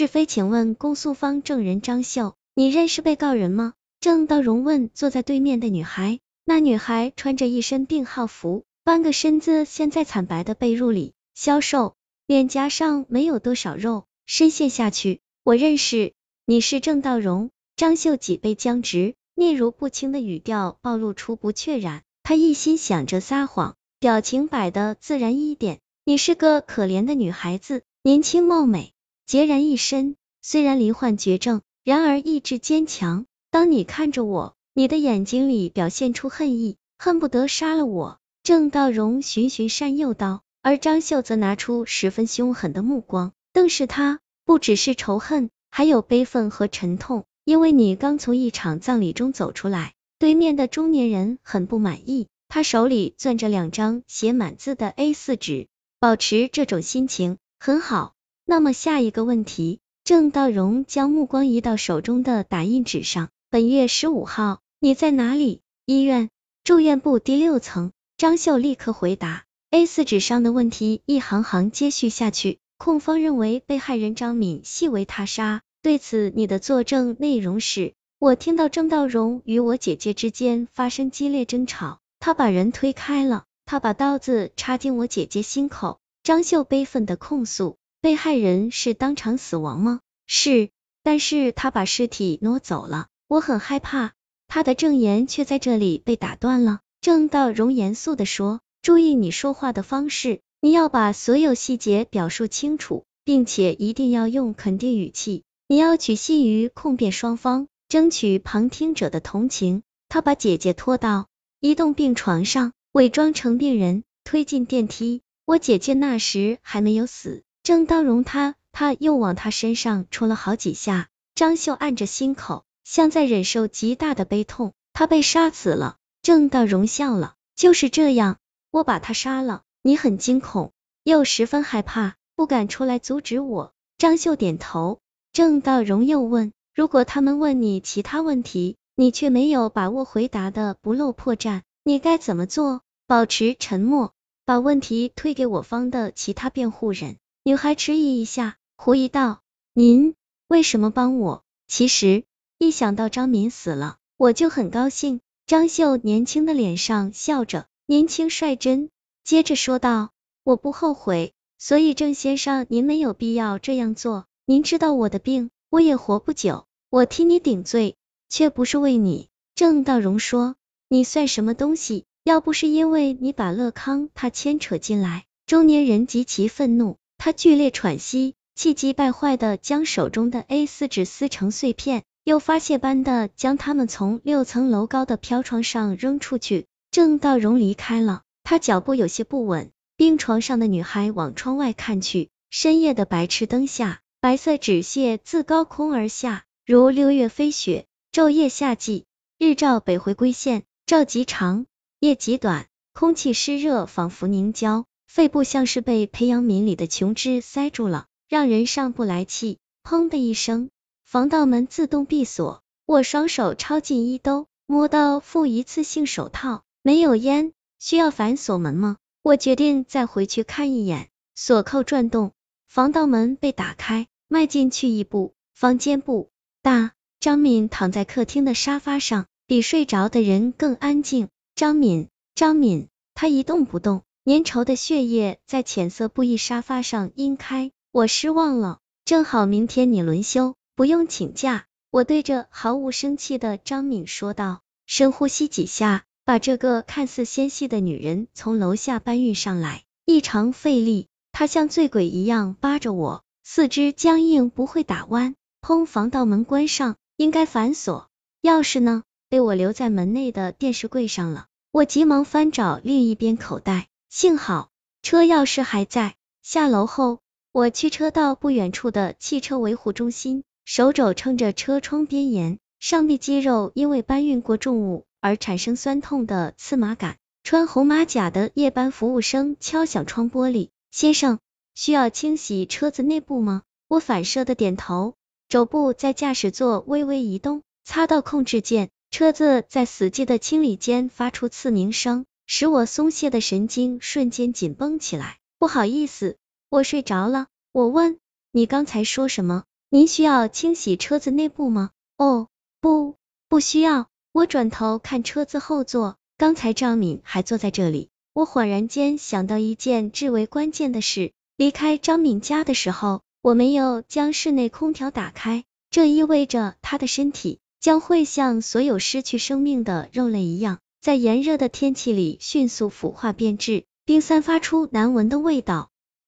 是非，请问公诉方证人张秀，你认识被告人吗？郑道荣问坐在对面的女孩。那女孩穿着一身病号服，半个身子陷在惨白的被褥里，消瘦，脸颊上没有多少肉，深陷下去。我认识，你是郑道荣。张秀脊背僵直，嗫嚅不清的语调暴露出不确然。他一心想着撒谎，表情摆的自然一点。你是个可怜的女孩子，年轻貌美，孑然一身，虽然罹患绝症，然而意志坚强。当你看着我，你的眼睛里表现出恨意，恨不得杀了我。郑道荣循循善诱道，而张秀则拿出十分凶狠的目光，瞪视他，不只是仇恨，还有悲愤和沉痛。因为你刚从一场葬礼中走出来，对面的中年人很不满意，他手里攥着两张写满字的 A 四纸，保持这种心情很好。那么下一个问题，郑道荣将目光移到手中的打印纸上，本月十五号，你在哪里？医院住院部第六层。张秀立刻回答。A 四纸上的问题一行行接续下去，控方认为被害人张敏系为他杀。对此，你的作证内容是：我听到郑道荣与我姐姐之间发生激烈争吵，他把人推开了，他把刀子插进我姐姐心口。张秀悲愤的控诉：被害人是当场死亡吗？是，但是他把尸体挪走了，我很害怕。他的证言却在这里被打断了。郑道荣严肃的说：注意你说话的方式，你要把所有细节表述清楚，并且一定要用肯定语气。你要取信于控辩双方，争取旁听者的同情。他把姐姐拖到移动病床上，伪装成病人，推进电梯。我姐姐那时还没有死。郑道荣他他又往他身上戳了好几下。张秀按着心口，像在忍受极大的悲痛。他被杀死了。郑道荣笑了，就是这样，我把他杀了。你很惊恐，又十分害怕，不敢出来阻止我。张秀点头。郑道荣又问：“如果他们问你其他问题，你却没有把握回答的不露破绽，你该怎么做？”保持沉默，把问题推给我方的其他辩护人。女孩迟疑一下，狐疑道：“您为什么帮我？”其实一想到张敏死了，我就很高兴。张秀年轻的脸上笑着，年轻率真，接着说道：“我不后悔，所以郑先生，您没有必要这样做。”您知道我的病，我也活不久。我替你顶罪，却不是为你。郑道荣说：“你算什么东西？要不是因为你把乐康他牵扯进来。”中年人极其愤怒，他剧烈喘息，气急败坏的将手中的 A 四纸撕成碎片，又发泄般的将它们从六层楼高的飘窗上扔出去。郑道荣离开了，他脚步有些不稳。病床上的女孩往窗外看去，深夜的白炽灯下。白色纸屑自高空而下，如六月飞雪。昼夜夏季，日照北回归线，照极长，夜极短，空气湿热，仿佛凝胶，肺部像是被培养皿里的琼脂塞住了，让人上不来气。砰的一声，防盗门自动闭锁。我双手抄进衣兜，摸到副一次性手套，没有烟。需要反锁门吗？我决定再回去看一眼。锁扣转动。防盗门被打开，迈进去一步，房间不大。张敏躺在客厅的沙发上，比睡着的人更安静。张敏，张敏，他一动不动，粘稠的血液在浅色布艺沙发上晕开。我失望了，正好明天你轮休，不用请假。我对着毫无生气的张敏说道。深呼吸几下，把这个看似纤细的女人从楼下搬运上来，异常费力。他像醉鬼一样扒着我，四肢僵硬，不会打弯。砰！防盗门关上，应该反锁。钥匙呢？被我留在门内的电视柜上了。我急忙翻找另一边口袋，幸好车钥匙还在。下楼后，我驱车到不远处的汽车维护中心，手肘撑着车窗边沿，上臂肌肉因为搬运过重物而产生酸痛的刺麻感。穿红马甲的夜班服务生敲响窗玻璃。先生，需要清洗车子内部吗？我反射的点头，肘部在驾驶座微微移动，擦到控制键，车子在死寂的清理间发出刺鸣声，使我松懈的神经瞬间紧绷起来。不好意思，我睡着了。我问，你刚才说什么？您需要清洗车子内部吗？哦，不，不需要。我转头看车子后座，刚才张敏还坐在这里。我恍然间想到一件至为关键的事，离开张敏家的时候，我没有将室内空调打开，这意味着他的身体将会像所有失去生命的肉类一样，在炎热的天气里迅速腐化变质，并散发出难闻的味道。